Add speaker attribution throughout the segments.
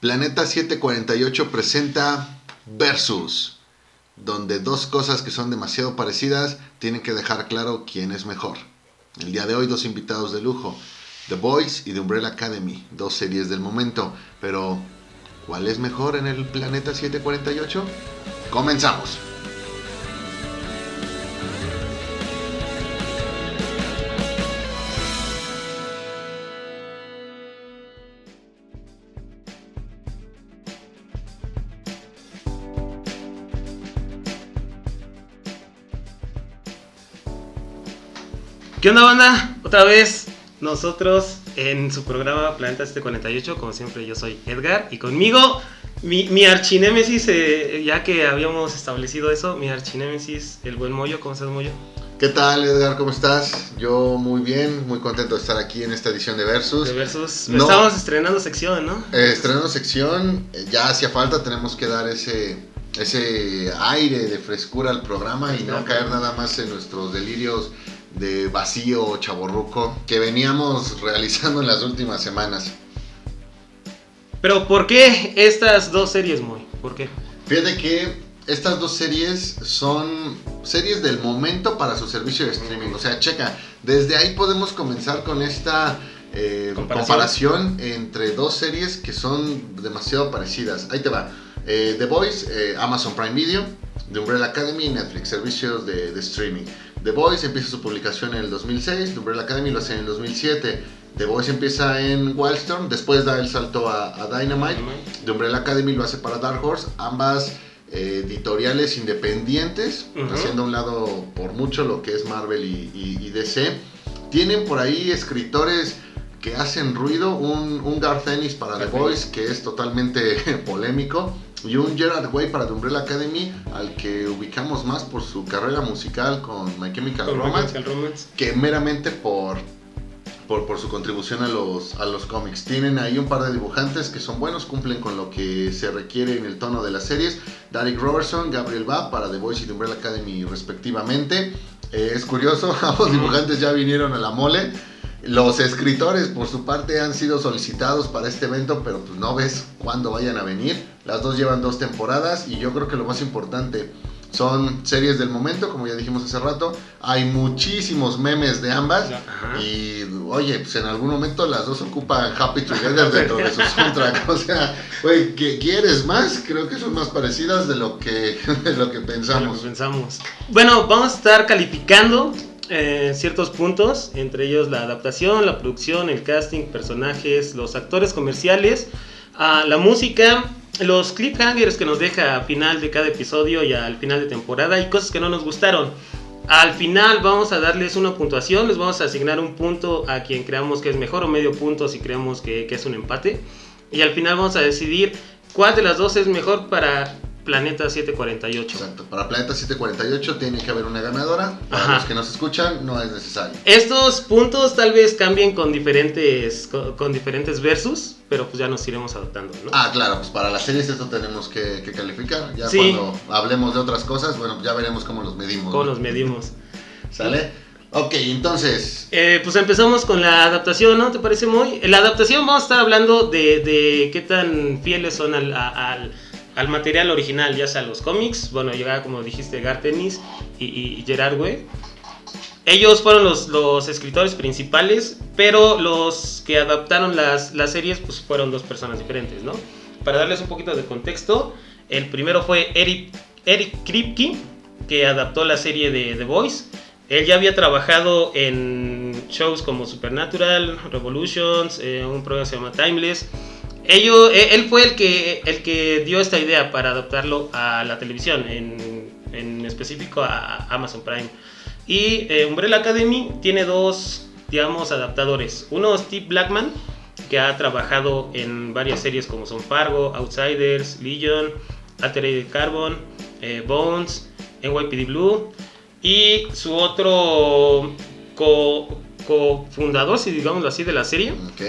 Speaker 1: Planeta 748 presenta Versus, donde dos cosas que son demasiado parecidas tienen que dejar claro quién es mejor. El día de hoy dos invitados de lujo, The Boys y The Umbrella Academy, dos series del momento, pero ¿cuál es mejor en el Planeta 748? Comenzamos.
Speaker 2: ¿Qué onda, banda? Otra vez nosotros en su programa Planeta 748. Como siempre, yo soy Edgar y conmigo mi, mi archinémesis, eh, ya que habíamos establecido eso, mi archinémesis, el buen Moyo. ¿Cómo estás, Moyo?
Speaker 1: ¿Qué tal, Edgar? ¿Cómo estás? Yo muy bien, muy contento de estar aquí en esta edición de Versus.
Speaker 2: De Versus.
Speaker 1: No.
Speaker 2: Estamos estrenando sección, ¿no?
Speaker 1: Eh, estrenando sección, eh, ya hacía falta, tenemos que dar ese, ese aire de frescura al programa y no caer nada más en nuestros delirios de vacío chaborruco que veníamos realizando en las últimas semanas.
Speaker 2: Pero ¿por qué estas dos series, Moy? ¿Por qué?
Speaker 1: Fíjate que estas dos series son series del momento para su servicio de streaming. O sea, checa, desde ahí podemos comenzar con esta eh,
Speaker 2: Comparación.
Speaker 1: comparación. entre dos series que son demasiado parecidas. Ahí te va. Eh, The Boys, eh, Amazon Prime Video, The Umbrella Academy, Netflix, servicios de, de streaming. The Boys empieza su publicación en el 2006, The Umbrella Academy lo hace en el 2007. The Boys empieza en Wildstorm, después da el salto a, a Dynamite. The Umbrella Academy lo hace para Dark Horse, ambas eh, editoriales independientes, haciendo a un lado por mucho lo que es Marvel y, y- y DC. Tienen por ahí escritores que hacen ruido, un, un Garth Ennis para The Boys, que es totalmente polémico, y un Gerard Way para The Umbrella Academy, al que ubicamos más por su carrera musical con My Chemical
Speaker 2: Con
Speaker 1: Romance,
Speaker 2: Chemical Romance.
Speaker 1: que meramente por, por, por su contribución a los, a los cómics. Tienen ahí un par de dibujantes que son buenos, cumplen con lo que se requiere en el tono de las series. Derek Robertson, Gabriel Ba para The Voice y The Umbrella Academy respectivamente. Eh, es curioso, ambos dibujantes ya vinieron a la mole. Los escritores, por su parte, han sido solicitados para este evento, pero pues no ves cuándo vayan a venir. Las dos llevan dos temporadas y yo creo que lo más importante son series del momento, como ya dijimos hace rato. Hay muchísimos memes de ambas.
Speaker 2: Ajá.
Speaker 1: Y oye, pues en algún momento las dos ocupan Happy Together dentro de su soundtrack. O sea, güey, ¿qué- ¿quieres más? Creo que son más parecidas de lo que, de lo que
Speaker 2: Lo
Speaker 1: pensamos.
Speaker 2: que pensamos. Bueno, vamos a estar calificando eh, ciertos puntos, entre ellos la adaptación, la producción, el casting, personajes, los actores comerciales, la música, los cliffhangers que nos deja al final de cada episodio y al final de temporada y cosas que no nos gustaron. Al final vamos a darles una puntuación, les vamos a asignar un punto a quien creamos que es mejor o medio punto si creemos que es un empate. Y al final vamos a decidir cuál de las dos es mejor para Planeta 748.
Speaker 1: Exacto. Para Planeta 748 tiene que haber una ganadora. Para
Speaker 2: Ajá.
Speaker 1: los que nos escuchan, no es necesario.
Speaker 2: Estos puntos tal vez cambien con diferentes, con, con diferentes versus, pero pues ya nos iremos adaptando, ¿no?
Speaker 1: Ah, claro, pues para las series esto tenemos que, que calificar. Ya
Speaker 2: Sí.
Speaker 1: cuando hablemos de otras cosas, bueno, ya veremos cómo los medimos.
Speaker 2: ¿Cómo
Speaker 1: ¿no?
Speaker 2: los medimos?
Speaker 1: ¿Sale? Ok, entonces,
Speaker 2: Eh, pues empezamos con la adaptación, ¿no? ¿Te parece muy? En la adaptación vamos a estar hablando de, de qué tan fieles son al, al material original, ya sea los cómics, bueno, llegaba como dijiste Gartenis y, y- Gerard Way. Ellos fueron los, los escritores principales, pero los que adaptaron las, las series pues fueron dos personas diferentes, ¿no? Para darles un poquito de contexto, el primero fue Eric, Eric Kripke, que adaptó la serie de The Voice. Él ya había trabajado en shows como Supernatural, Revolutions, eh, un programa que se llama Timeless. Eh, él fue el que, el que dio esta idea para adaptarlo a la televisión, en, en específico a Amazon Prime. Y eh, Umbrella Academy tiene dos, digamos, adaptadores. Uno, Steve Blackman, que ha trabajado en varias series como son Fargo, Outsiders, Legion, Altered Carbon, eh, Bones, NYPD Blue. Y su otro co- cofundador, si digámoslo así, de la serie,
Speaker 1: ok.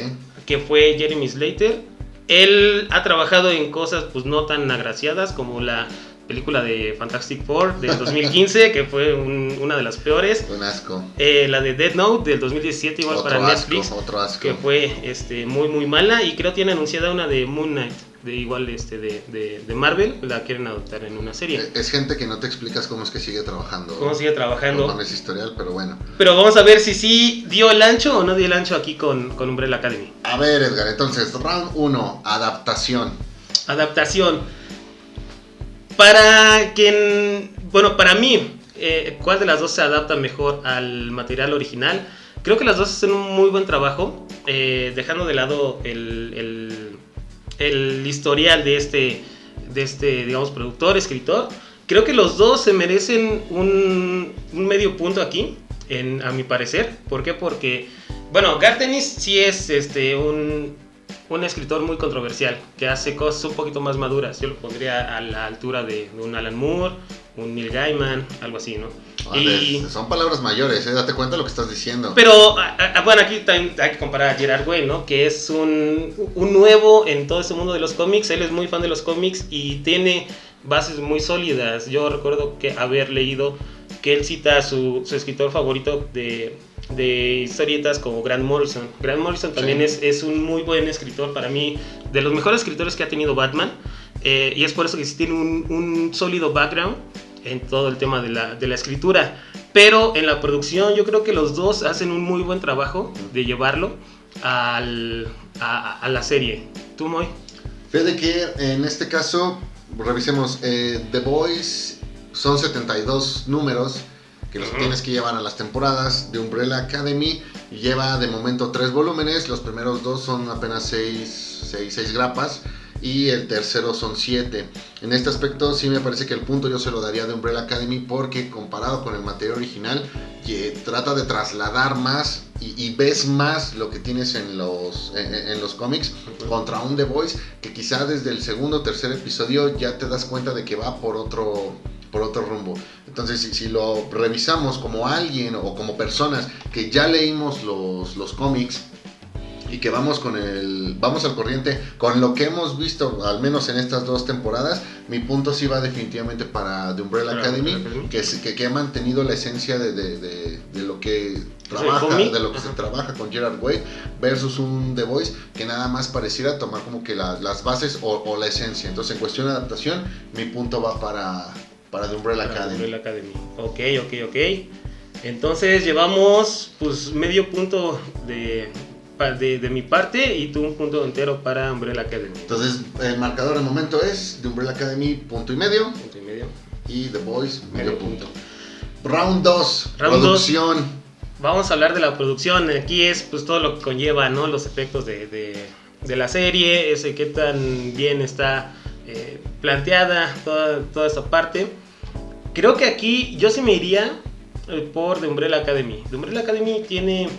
Speaker 2: que fue Jeremy Slater. Él ha trabajado en cosas pues no tan agraciadas como la película de Fantastic Four del 2015, que fue un- una de las peores.
Speaker 1: Un asco.
Speaker 2: Eh, la de Dead Note del 2017, igual
Speaker 1: otro
Speaker 2: para
Speaker 1: asco,
Speaker 2: Netflix,
Speaker 1: otro asco.
Speaker 2: que fue este, muy muy mala. Y creo tiene anunciada una de Moon Knight. De igual este de, de, de Marvel, la quieren adoptar en una serie.
Speaker 1: Es gente que no te explicas cómo es que sigue trabajando.
Speaker 2: ¿Cómo sigue trabajando?
Speaker 1: Con ese historial, pero bueno.
Speaker 2: Pero vamos a ver si sí dio el ancho o no dio el ancho aquí con, con Umbrella Academy.
Speaker 1: A ver, Edgar, entonces, round 1, adaptación.
Speaker 2: Adaptación. Para quien, bueno, para mí, eh, ¿cuál de las dos se adapta mejor al material original? Creo que las dos hacen un muy buen trabajo, eh, dejando de lado el, el, el, historial de este, de este, digamos, productor, escritor. Creo que los dos se merecen un, un medio punto aquí, en, a mi parecer. ¿Por qué? Porque, bueno, Gartenis sí es este, un, un escritor muy controversial, que hace cosas un poquito más maduras. Yo lo pondría a la altura de un Alan Moore, un Neil Gaiman, algo así, ¿no?
Speaker 1: y... Son palabras mayores, ¿eh? date cuenta de lo que estás diciendo.
Speaker 2: Pero, bueno, aquí también hay que comparar a Gerard Way, ¿no? Que es un, un nuevo en todo este mundo de los cómics. Él es muy fan de los cómics y tiene bases muy sólidas. Yo recuerdo que haber leído que él cita a su, su escritor favorito de, de, historietas como Grant Morrison. Grant Morrison también sí. es, es, un muy buen escritor, para mí, de los mejores escritores que ha tenido Batman. Eh, y es por eso que sí tiene un, un, sólido background en todo el tema de la, de la escritura. Pero en la producción yo creo que los dos hacen un muy buen trabajo de llevarlo al, a, a la serie. ¿Tú, Moy?
Speaker 1: Fede que en este caso, revisemos, eh, The Boys son 72 números que los uh -huh. tienes que llevar a las temporadas de Umbrella Academy. Lleva de momento tres volúmenes, los primeros dos son apenas 6 seis, seis grapas y el tercero son 7. En este aspecto sí me parece que el punto yo se lo daría de Umbrella Academy porque comparado con el material original que trata de trasladar más y, y ves más lo que tienes en los, en, en los cómics okay. contra un The Voice que quizá desde el segundo o tercer episodio ya te das cuenta de que va por otro por otro rumbo. Entonces, si, si, lo revisamos como alguien o como personas que ya leímos los, los cómics y que vamos con el vamos al corriente con lo que hemos visto al menos en estas dos temporadas mi punto sí va definitivamente para The Umbrella para Academy. Que, que, que, ha mantenido la esencia de, de, de, de lo que trabaja de lo que Ajá. se trabaja con Gerard Way versus un The Voice que nada más pareciera tomar como que la, las bases o, o, la esencia entonces en cuestión de adaptación mi punto va para para The Umbrella para Academy.
Speaker 2: Umbrella Academy. Ok, ok, ok. Entonces llevamos pues medio punto de, de, de, mi parte y tú un punto entero para Umbrella Academy.
Speaker 1: Entonces el marcador de momento es The Umbrella Academy punto y medio.
Speaker 2: Punto y medio.
Speaker 1: Y The Boys medio, medio punto. punto. Round 2, producción. Dos.
Speaker 2: Vamos a hablar de la producción. Aquí es pues todo lo que conlleva, ¿no? Los efectos de, de, de la serie, ese qué tan bien está eh, planteada toda, toda esta parte. Creo que aquí yo sí me iría eh, por The Umbrella Academy. The Umbrella Academy tiene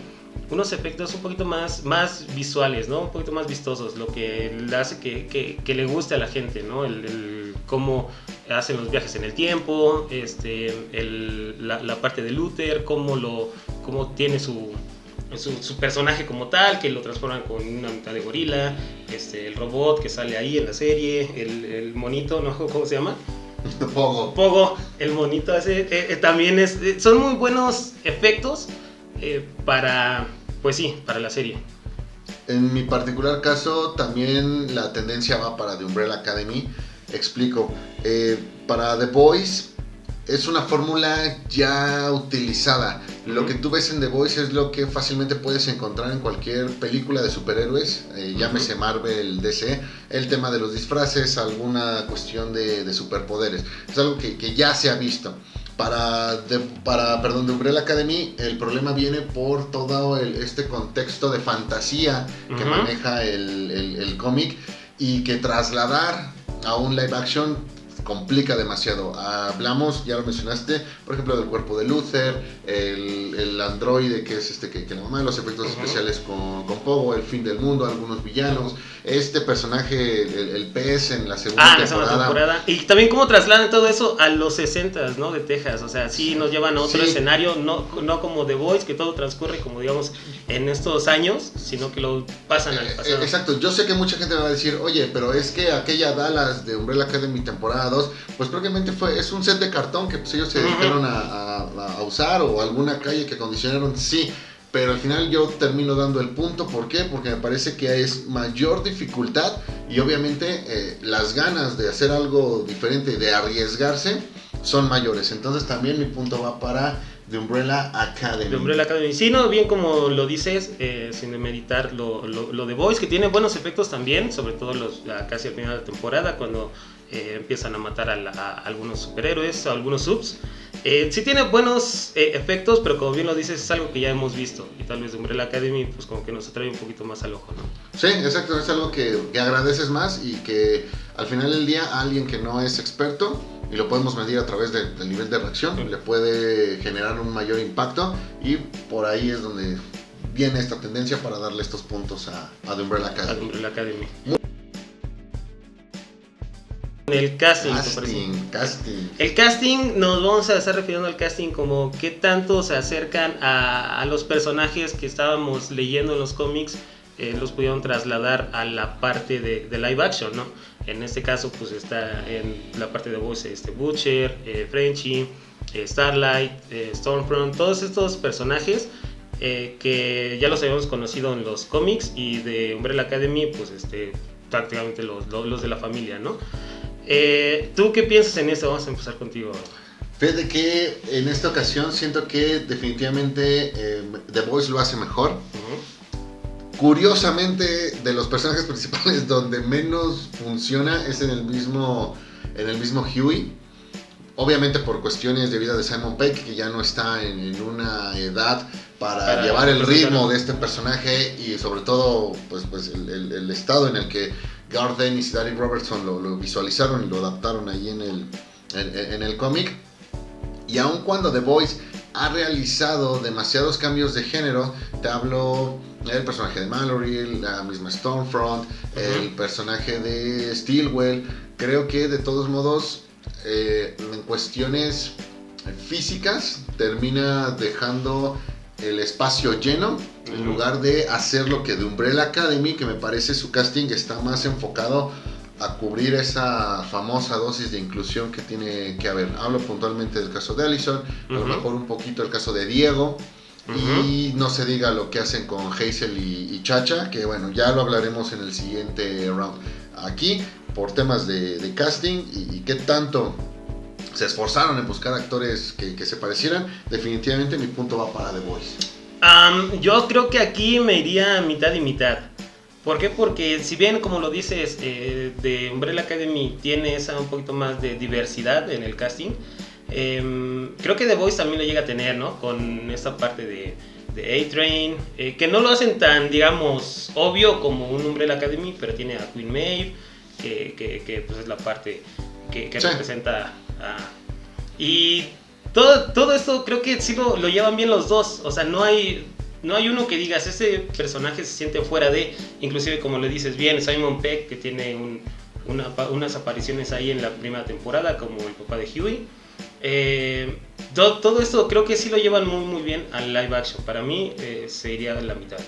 Speaker 2: unos efectos un poquito más, más visuales, ¿no? Un poquito más vistosos, lo que hace que, que, que le guste a la gente, ¿no? El, el, cómo hacen los viajes en el tiempo, este, el, la, la, parte de Luther, cómo, lo, cómo tiene su, su, su, personaje como tal, que lo transforman con una mitad de gorila, este, el robot que sale ahí en la serie, el, el monito, ¿no? ¿Cómo se llama?
Speaker 1: Pogo.
Speaker 2: Pogo, el monito ese, eh, eh, también es, eh, son muy buenos efectos eh, para, pues sí, para la serie.
Speaker 1: En mi particular caso, también la tendencia va para The Umbrella Academy. Explico. Eh, para The Boys es una fórmula ya utilizada. Lo que tú ves en The Voice es lo que fácilmente puedes encontrar en cualquier película de superhéroes, eh, llámese Marvel, DC, el tema de los disfraces, alguna cuestión de, de superpoderes. Es algo que, que, ya se ha visto. Para, de, para perdón, de Umbrella Academy, el problema viene por todo el, este contexto de fantasía que uh -huh. maneja el, el, el cómic y que trasladar a un live action complica demasiado. Hablamos, ya lo mencionaste, por ejemplo, del cuerpo de Luther, el, el androide que es este que, que la mamá, los efectos uh -huh. especiales con, con, Pogo, el fin del mundo, algunos villanos, este personaje, el, el pez en la segunda,
Speaker 2: ah, temporada. temporada. Y también cómo trasladan todo eso a los 60 ¿no? De Texas. O sea, sí nos llevan a otro sí. escenario, no, no como The Voice, que todo transcurre como digamos en estos años, sino que lo pasan al pasado.
Speaker 1: Eh, exacto, yo sé que mucha gente me va a decir, oye, pero es que aquella Dallas de Umbrella Academy temporada 2, pues prácticamente fue, es un set de cartón que pues, ellos se dedicaron a, a, a, usar o alguna calle que acondicionaron, sí, pero al final yo termino dando el punto. ¿Por qué? Porque me parece que es mayor dificultad y obviamente eh, las ganas de hacer algo diferente, de arriesgarse, son mayores. Entonces también mi punto va para The Umbrella Academy.
Speaker 2: The Umbrella Academy. Sí, no, bien como lo dices, eh, sin demeritar lo, lo, de Boys, que tiene buenos efectos también, sobre todo los, casi al final de la temporada, cuando eh, empiezan a matar a, algunos superhéroes, a algunos subs. Eh, sí tiene buenos eh, efectos, pero como bien lo dices, es algo que ya hemos visto. Y tal vez de Umbrella Academy, pues como que nos atrae un poquito más al ojo, ¿no?
Speaker 1: Sí, exacto, es algo que, que agradeces más y que al final del día alguien que no es experto, y lo podemos medir a través del nivel de reacción, le puede generar un mayor impacto y por ahí es donde viene esta tendencia para darle estos puntos a, a The Umbrella Academy. A
Speaker 2: The Umbrella Academy. El casting,
Speaker 1: casting, casting.
Speaker 2: El casting, nos vamos a estar refiriendo al casting como qué tanto se acercan a, los personajes que estábamos leyendo en los cómics, eh, los pudieron trasladar a la parte de, live action, ¿no? En este caso, pues está en la parte de voz este Butcher, eh, Frenchy, eh, Starlight, Stormfront, todos estos personajes que ya los habíamos conocido en los cómics y de Umbrella Academy, pues este, prácticamente los, los de la familia, ¿no? Eh, ¿Tú qué piensas en esto? Vamos a empezar contigo.
Speaker 1: Fíjate que en esta ocasión siento que definitivamente eh, The Voice lo hace mejor. Curiosamente, de los personajes principales donde menos funciona es en el mismo, en el mismo Huey. Obviamente por cuestiones de vida de Simon Peck, que ya no está en, una edad para, llevar el ritmo de este personaje y sobre todo pues, pues el estado en el que Garth Dennis y Darryl Robertson lo, visualizaron y lo adaptaron ahí en el, en, el cómic. Y aun cuando The Voice ha realizado demasiados cambios de género, te hablo del personaje de Mallory, la misma Stormfront, el personaje de Steelwell, creo que de todos modos, eh, en cuestiones físicas, termina dejando el espacio lleno en lugar de hacer lo que de Umbrella Academy, que me parece su casting está más enfocado a cubrir esa famosa dosis de inclusión que tiene que haber. Hablo puntualmente del caso de Allison, a lo mejor un poquito el caso de Diego. Y no se diga lo que hacen con Hazel y, Chacha, que bueno, ya lo hablaremos en el siguiente round. Aquí, por temas de, casting y, y qué tanto se esforzaron en buscar actores que, se parecieran, definitivamente mi punto va para The Voice.
Speaker 2: yo creo que aquí me iría mitad y mitad. ¿Por qué? Porque si bien, como lo dices, eh, de Umbrella Academy tiene esa un poquito más de diversidad en el casting, em, creo que The Voice también lo llega a tener, ¿no? Con esta parte de, A-Train, eh, que no lo hacen tan, digamos, obvio como un Umbrella Academy, pero tiene a Queen Maeve, que, pues es la parte que, representa y todo, todo esto creo que sí lo, llevan bien los dos. O sea, no hay, no hay uno que digas, ese personaje se siente fuera de, inclusive como le dices bien, Simon Peck, que tiene unas apariciones ahí en la primera temporada, como el papá de Huey. Eh, todo, esto creo que sí lo llevan muy muy bien al live action. Para mí eh, se iría de la mitad.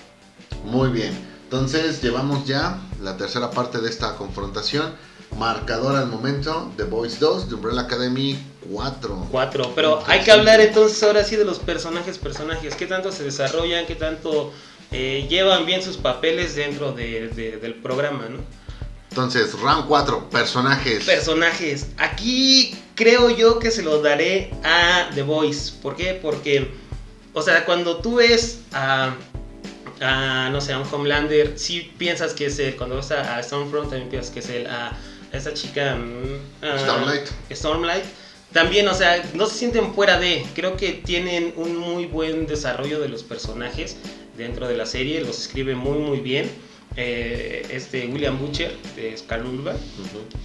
Speaker 1: Muy bien. Entonces llevamos ya la tercera parte de esta confrontación. Marcador al momento, The Boys 2, The Umbrella Academy 4.
Speaker 2: 4, pero hay que hablar entonces ahora sí de los personajes, personajes, qué tanto se desarrollan, qué tanto eh, llevan bien sus papeles dentro del programa, ¿no?
Speaker 1: Entonces, round 4, personajes.
Speaker 2: Personajes. Aquí creo yo que se lo daré a The Boys. ¿Por qué? Porque, o sea, cuando tú ves a, no sé, a un Homelander, sí piensas que es él. Cuando ves a, a Stormfront, también piensas que es él. A, esa chica
Speaker 1: mm, ah, Stormlight.
Speaker 2: Stormlight. También, o sea, no se sienten fuera de. Creo que tienen un muy buen desarrollo de los personajes dentro de la serie. Los escribe muy, muy bien. Eh, este William Butcher de Scarulva.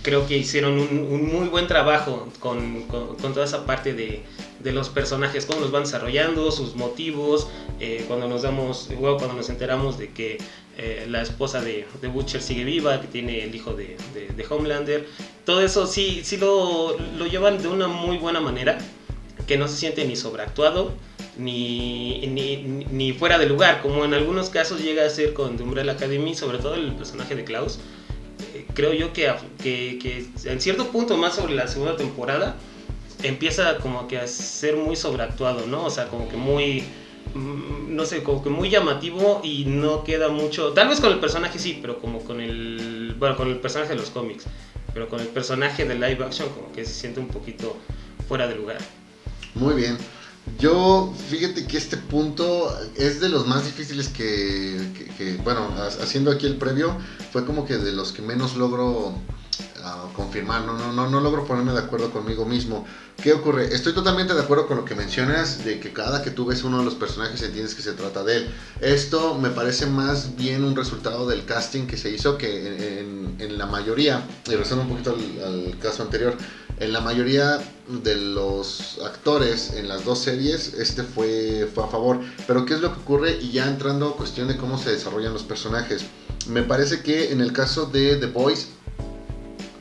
Speaker 2: Creo que hicieron un, muy buen trabajo con, toda esa parte de, los personajes, cómo los van desarrollando, sus motivos, eh, cuando nos damos, cuando nos enteramos de que eh, la esposa de, Butcher sigue viva, que tiene el hijo de, Homelander. Todo eso sí, sí lo, llevan de una muy buena manera, que no se siente ni sobreactuado, ni, ni, fuera de lugar, como en algunos casos llega a ser con The Umbrella Academy, sobre todo el personaje de Klaus. Eh, creo yo que, que, en cierto punto, más sobre la segunda temporada, empieza como que a ser muy sobreactuado, ¿no? O sea, como que muy mm, no sé, como que muy llamativo y no queda mucho. Tal vez con el personaje sí, pero como con el. Bueno, con el personaje de los cómics. Pero con el personaje de live action, como que se siente un poquito fuera de lugar.
Speaker 1: Muy bien. Yo, fíjate que este punto es de los más difíciles que, que- bueno, ha- haciendo aquí el previo, fue como que de los que menos logro ah, confirmar, no, no, no, no logro ponerme de acuerdo conmigo mismo. ¿Qué ocurre? Estoy totalmente de acuerdo con lo que mencionas, de que cada que tú ves uno de los personajes entiendes que se trata de él. Esto me parece más bien un resultado del casting que se hizo que en, en- en la mayoría, y regresando un poquito al, al caso anterior, en la mayoría de los actores en las dos series, este fue, fue a favor. Pero ¿qué es lo que ocurre? Y ya entrando a cuestión de cómo se desarrollan los personajes. Me parece que en el caso de The Boys,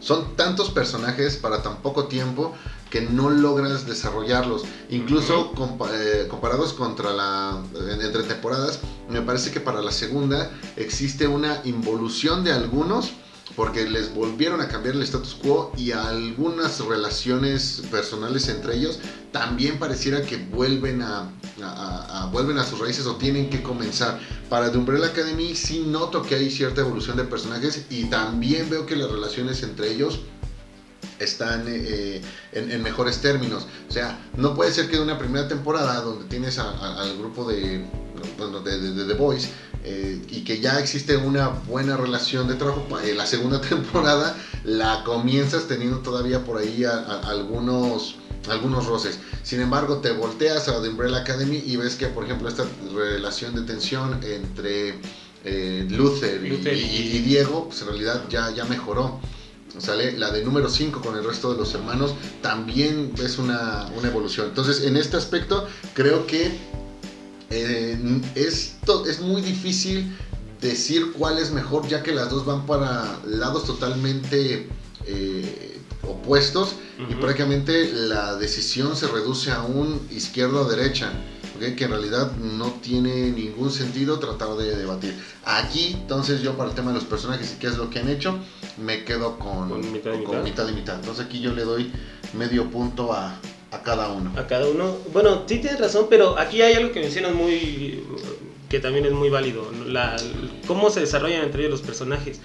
Speaker 1: son tantos personajes para tan poco tiempo que no logras desarrollarlos. Incluso compa- eh, comparados contra la en- entre temporadas, me parece que para la segunda existe una involución de algunos porque les volvieron a cambiar el status quo y algunas relaciones personales entre ellos también pareciera que vuelven a, vuelven a sus raíces o tienen que comenzar. Para The Umbrella Academy sí noto que hay cierta evolución de personajes y también veo que las relaciones entre ellos están eh, en, en mejores términos. O sea, no puede ser que de una primera temporada donde tienes al grupo de, de, de- The Boys eh, y que ya existe una buena relación de trabajo, eh, la segunda temporada la comienzas teniendo todavía por ahí algunos algunos roces. Sin embargo, te volteas a The Umbrella Academy y ves que, por ejemplo, esta relación de tensión entre eh, Luther, y-
Speaker 2: Luther
Speaker 1: y,
Speaker 2: y-
Speaker 1: y Diego, pues en realidad ya, ya mejoró. ¿Sale? La de número 5 con el resto de los hermanos también es una, una evolución. Entonces, en este aspecto, creo que eh, esto es muy difícil decir cuál es mejor, ya que las dos van para lados totalmente eh, opuestos y
Speaker 2: Ujú.
Speaker 1: prácticamente la decisión se reduce a un izquierdo a derecha. ¿ok? que en realidad no tiene ningún sentido tratar de debatir. Aquí, entonces yo para el tema de los personajes y qué es lo que han hecho, me quedo con,
Speaker 2: Con mitad y
Speaker 1: con
Speaker 2: mitad.
Speaker 1: mitad y mitad. Entonces aquí yo le doy medio punto a, a cada uno.
Speaker 2: a cada uno. Bueno, sí tienes razón, pero aquí hay algo que mencionas muy que también es muy válido, la, cómo se desarrollan entre ellos los personajes.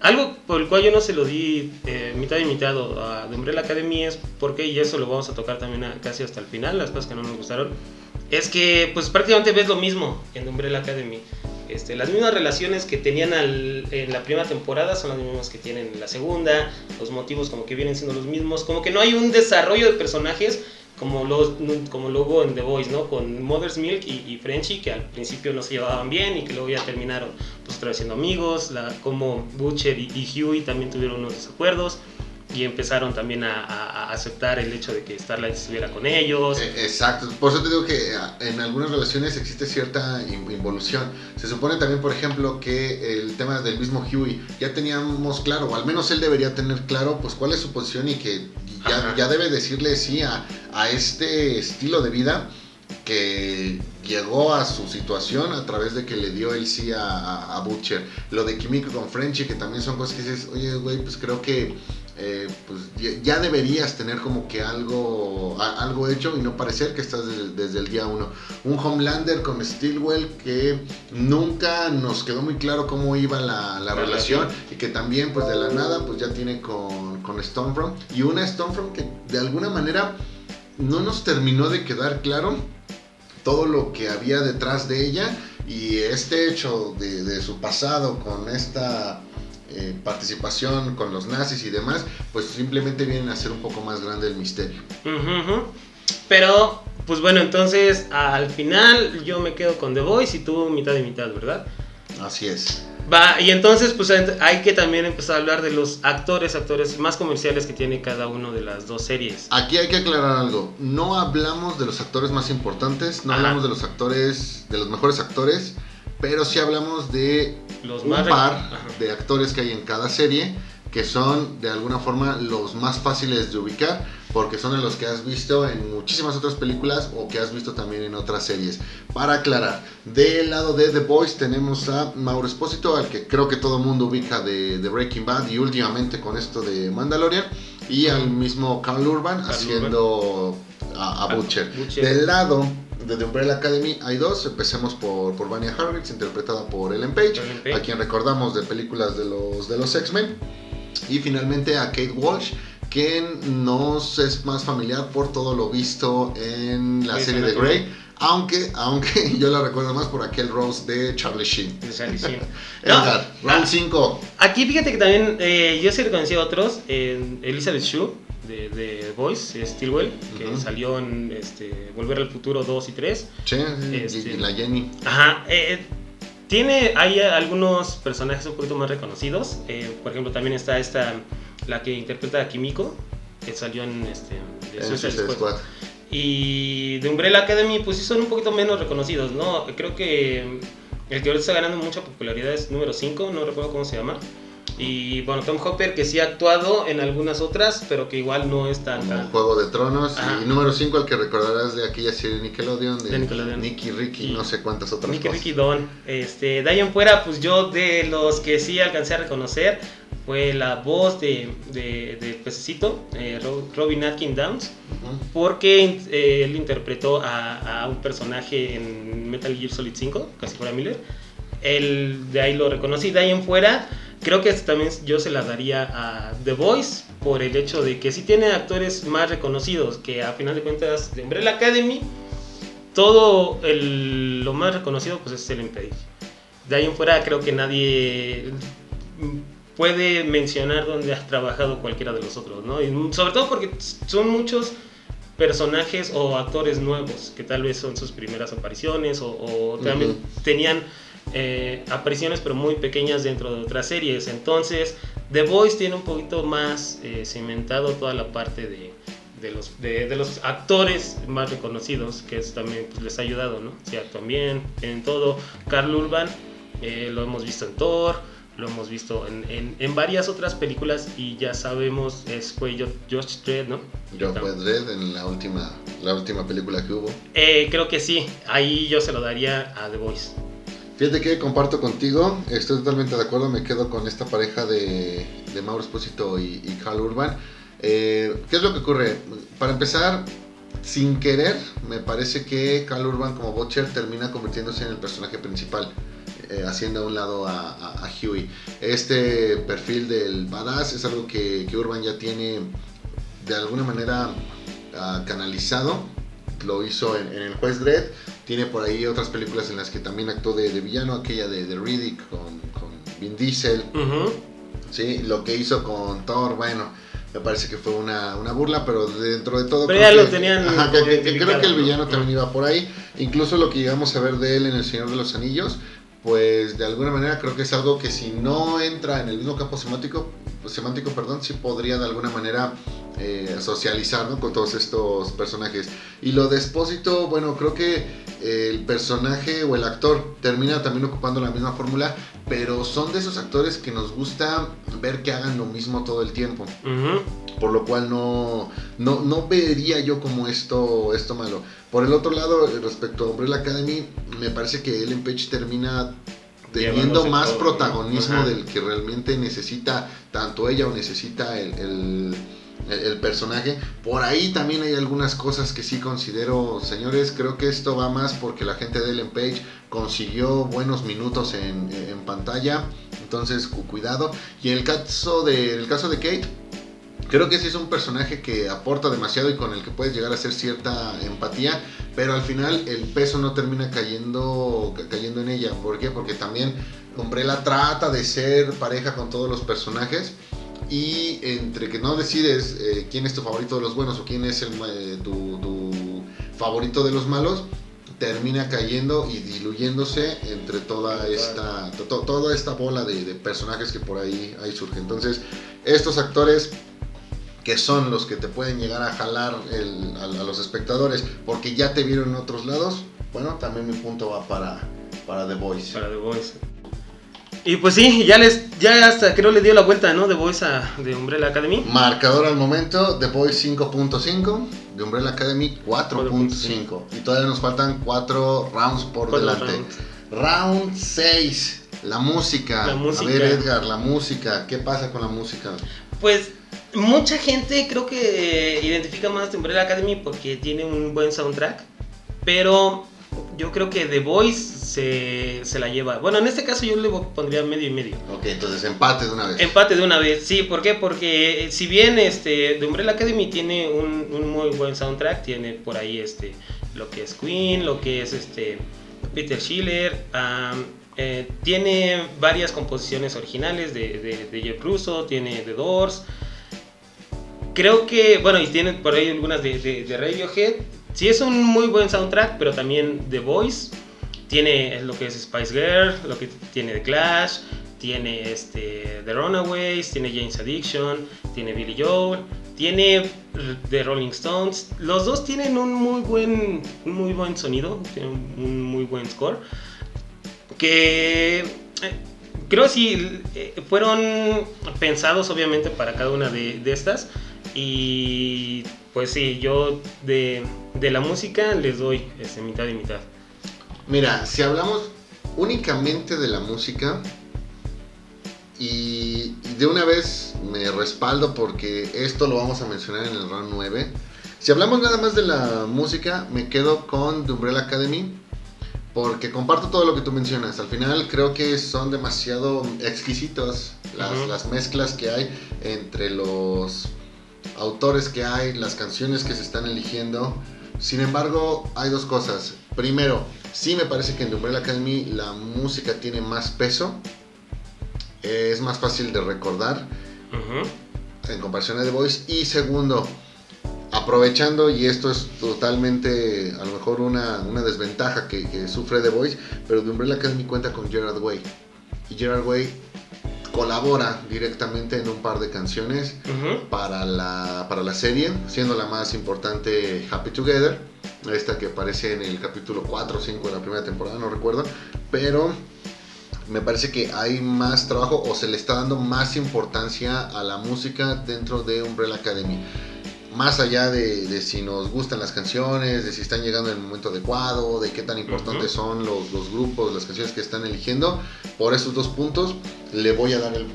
Speaker 2: Algo por el cual yo no se lo di eh, mitad y mitad a The Umbrella Academy es porque, y eso lo vamos a tocar también a- casi hasta el final, las cosas que no nos gustaron, es que pues prácticamente ves lo mismo en The Umbrella Academy. Este, las mismas relaciones que tenían al- en la primera temporada son las mismas que tienen en la segunda, los motivos como que vienen siendo los mismos, como que no hay un desarrollo de personajes como, los, como luego en The Voice, ¿no? Con Mother's Milk y, y Frenchy, que al principio no se llevaban bien y que luego ya terminaron pues otra vez siendo amigos, la, como Butcher y, y Huey también tuvieron unos desacuerdos y empezaron también a, a- a aceptar el hecho de que Starlight estuviera con ellos.
Speaker 1: Eh, Exacto, por eso te digo que ah, en algunas relaciones existe cierta in- involución. Se supone también, por ejemplo, que el tema del mismo Huey ya teníamos claro, o al menos él debería tener claro, pues cuál es su posición y que ya, ya debe decirle sí a, a este estilo de vida que llegó a su situación a través de que le dio el sí a, a- a Butcher. Lo de Kimiko con Frenchy, que también son cosas que dices, oye, güey, pues creo que eh, pues ya, deberías tener como que algo, a- algo hecho y no parecer que estás desde, desde el día uno. Un Homelander con Stilwell que nunca nos quedó muy claro cómo iba La relación
Speaker 2: relación.
Speaker 1: y que también pues de la nada pues ya tiene con, con Stormfront y una Stormfront que de alguna manera no nos terminó de quedar claro todo lo que había detrás de ella y este hecho de, de su pasado con esta eh, participación con los nazis y demás, pues simplemente vienen a hacer un poco más grande el misterio.
Speaker 2: Pero, pues bueno, entonces al final yo me quedo con The Voice y tú mitad y mitad, ¿verdad?
Speaker 1: Así es.
Speaker 2: Va, y entonces pues hay que también empezar a hablar de los actores, actores más comerciales que tiene cada uno de las dos series.
Speaker 1: Aquí hay que aclarar algo. No hablamos de los actores más importantes, no
Speaker 2: Ajá.
Speaker 1: hablamos de los actores, de los mejores actores, pero sí hablamos de
Speaker 2: Los
Speaker 1: un par de actores que hay en cada serie que son de alguna forma los más fáciles de ubicar porque son de los que has visto en muchísimas otras películas o que has visto también en otras series. Para aclarar, del lado de The Boys tenemos a Mauro Espósito, al que creo que todo el mundo ubica de, de Breaking Bad y últimamente con esto de Mandalorian, y al mismo Carl Urban
Speaker 2: Carl
Speaker 1: haciendo a, a
Speaker 2: A
Speaker 1: Butcher.
Speaker 2: Butcher.
Speaker 1: Del lado de The Umbrella Academy hay dos. Empecemos por, por Vania Hargreaves, interpretada por Ellen Page,
Speaker 2: Ellen Page.
Speaker 1: a quien recordamos de películas de los, de los X-Men. Y finalmente a Kate Walsh, quien nos es más familiar por todo lo visto en la serie de. Grey. Aunque, aunque yo la recuerdo más por aquel Rose de Charlie Sheen.
Speaker 2: De Charlie Sheen. No,
Speaker 1: Edgar, round
Speaker 2: ah,
Speaker 1: 5.
Speaker 2: Aquí fíjate que también eh, yo sí reconocí a otros. eh, Elizabeth Shue de, de Voice, Stilwell, que salió en este, Volver al Futuro 2 y 3.
Speaker 1: Che,
Speaker 2: Este-
Speaker 1: y, y la Jenny.
Speaker 2: Ajá. eh, eh, tiene, hay algunos personajes un poquito más reconocidos. eh, por ejemplo, también está esta, la que interpreta a Kimiko, que salió en este, de Suicide Squad.
Speaker 1: Squad.
Speaker 2: Y de Umbrella Academy, pues sí son un poquito menos reconocidos, ¿no? Creo que el que ahorita está ganando mucha popularidad es número 5, no recuerdo cómo se llama. Y bueno, Tom Hopper, que sí ha actuado en algunas otras, pero que igual no es tan.
Speaker 1: Como Juego de Tronos.
Speaker 2: Ajá.
Speaker 1: Y número 5, el que recordarás de aquella serie de Nickelodeon, de,
Speaker 2: De Nickelodeon.
Speaker 1: Nicky, Ricky,
Speaker 2: Y-
Speaker 1: no sé cuántas otras
Speaker 2: Nicky
Speaker 1: cosas.
Speaker 2: Ricky Don. Este, de ahí en fuera, pues yo de los que sí alcancé a reconocer fue la voz de, de, pececito, eh, Ro- Robin Atkin Downs, porque eh, él interpretó a, a un personaje en Metal Gear Solid 5, casi fuera Miller. Él, de ahí lo reconocí. De ahí en fuera, creo que también yo se la daría a The Voice por el hecho de que sí tiene actores más reconocidos, que a final de cuentas de Umbrella Academy, todo el- lo más reconocido pues es Ellen Page. De ahí en fuera creo que nadie puede mencionar dónde ha trabajado cualquiera de los otros, ¿no? Y sobre todo porque son muchos personajes o actores nuevos que tal vez son sus primeras apariciones o, o también
Speaker 1: Ujú.
Speaker 2: tenían eh, apariciones pero muy pequeñas dentro de otras series. Entonces, The Voice tiene un poquito más eh, cimentado toda la parte de, de los, de, de los actores más reconocidos, que eso también pues, les ha ayudado, ¿no? Sí, actúan bien, en todo. Carl Urban, eh, lo hemos visto en Thor, lo hemos visto en, en, en varias otras películas y ya sabemos, es, fue Jo- Josh Dredd, ¿no?
Speaker 1: Fue Dredd en la última, la última película que hubo.
Speaker 2: Eh, creo que sí, ahí yo se lo daría a The Voice.
Speaker 1: Fíjate que comparto contigo, estoy totalmente de acuerdo, me quedo con esta pareja de, de Mauro Espósito y, y Carl Urban. Eh, ¿Qué es lo que ocurre? Para empezar, sin querer, me parece que Carl Urban como Butcher termina convirtiéndose en el personaje principal, eh, haciendo a un lado a, a- Huey. Este perfil del badass es algo que, que Urban ya tiene de alguna manera ah, canalizado. Lo hizo en, en el Juez Dredd. Tiene por ahí otras películas en las que también actuó de, de villano, aquella de, de Riddick con, con Vin Diesel. Sí, lo que hizo con Thor, bueno, me parece que fue una, una burla, pero dentro de todo.
Speaker 2: Pero
Speaker 1: creo
Speaker 2: ya lo
Speaker 1: que-
Speaker 2: tenían
Speaker 1: ajá, que- que- que creo que el
Speaker 2: ¿no?
Speaker 1: villano también iba por ahí. Incluso lo que llegamos a ver de él en El Señor de los Anillos, pues de alguna manera creo que es algo que si no entra en el mismo campo semántico, pues, semántico, perdón, sí podría de alguna manera eh, socializar ¿no? con todos estos personajes. Y lo de Espósito, bueno, creo que el personaje o el actor termina también ocupando la misma fórmula, pero son de esos actores que nos gusta ver que hagan lo mismo todo el tiempo
Speaker 2: Ujú.
Speaker 1: por lo cual no, no, no vería yo como esto, esto malo. Por el otro lado, respecto a Umbrella Academy, me parece que Ellen Page termina teniendo
Speaker 2: Llevándose
Speaker 1: más
Speaker 2: todo, ¿no?
Speaker 1: protagonismo
Speaker 2: Ajá.
Speaker 1: del que realmente necesita tanto ella o necesita el, el- el- personaje. Por ahí también hay algunas cosas que sí considero, señores, creo que esto va más porque la gente de Ellen Page consiguió buenos minutos en, pantalla, entonces cu- cuidado. Y en el caso de, caso de Kate, Creo que sí es un personaje que aporta demasiado y con el que puedes llegar a hacer cierta empatía, pero al final el peso no termina cayendo, ca- cayendo en ella. ¿Por qué? Porque también Umbrella trata de ser pareja con todos los personajes y entre que no decides eh, quién es tu favorito de los buenos o quién es el, eh, tu, tu favorito de los malos, termina cayendo y diluyéndose entre toda esta, to- to- toda esta bola de, de personajes que por ahí, ahí surge. Entonces, estos actores que son los que te pueden llegar a jalar el- a, a los espectadores porque ya te vieron en otros lados, bueno, también mi punto va para, para The Voice.
Speaker 2: Para The Voice. Y pues sí, ya les, ya hasta creo le dio la vuelta, ¿no? The Voice a de Umbrella Academy.
Speaker 1: Marcador al momento, The Voice 5.5, de Umbrella Academy 4.5. Y todavía nos faltan 4 rounds por
Speaker 2: Cuatro
Speaker 1: delante.
Speaker 2: rounds.
Speaker 1: Round 6, la música.
Speaker 2: La música.
Speaker 1: A ver, Edgar, la música. ¿Qué pasa con la música?
Speaker 2: Pues mucha gente creo que identifica más de Umbrella Academy porque tiene un buen soundtrack. pero yo creo que The Voice se, se, la lleva. Bueno, en este caso yo le pondría medio y medio.
Speaker 1: Ok, entonces empate de una vez.
Speaker 2: Empate de una vez, sí, ¿por qué? Porque si bien este, The Umbrella Academy tiene un, un, muy buen soundtrack, tiene por ahí este, lo que es Queen, lo que es este, Peter Schiller, eh, tiene varias composiciones originales de, de, de Jeff Russo, tiene The Doors. Creo que, bueno, y tiene por ahí algunas de, de Radiohead Sí es un muy buen soundtrack, pero también The Voice tiene lo que es Spice Girl, lo que tiene The Clash, tiene este, The Runaways, tiene James Addiction, tiene Billy Joel, tiene The Rolling Stones. Los dos tienen un muy buen, muy buen sonido, tienen un muy buen score. Que eh, creo si eh, fueron pensados obviamente para cada una de, de estas. Y pues sí, yo de, la música les doy este, mitad y mitad.
Speaker 1: Mira, si hablamos únicamente de la música, y, de una vez me respaldo porque esto lo vamos a mencionar en el round 9. Si hablamos nada más de la música, me quedo con The Umbrella Academy. Porque comparto todo lo que tú mencionas. Al final creo que son demasiado exquisitos las, las mezclas que hay entre los autores que hay, las canciones que se están eligiendo. Sin embargo, hay dos cosas. Primero, sí me parece que en The Umbrella Academy la música tiene más peso. Es más fácil de recordar en comparación a The Voice. Y segundo, aprovechando, y esto es totalmente a lo mejor una, desventaja que, que, sufre The Voice, pero The Umbrella Academy cuenta con Gerard Way. Y Gerard Way colabora directamente en un par de canciones para, la, para la serie, siendo la más importante Happy Together, esta que aparece en el capítulo 4 o 5 de la primera temporada, no recuerdo, pero me parece que hay más trabajo o se le está dando más importancia a la música dentro de Umbrella Academy más allá de, si nos gustan las canciones, de si están llegando en el momento adecuado, de qué tan importantes son los, grupos, las canciones que están eligiendo, por esos dos puntos le voy a dar el,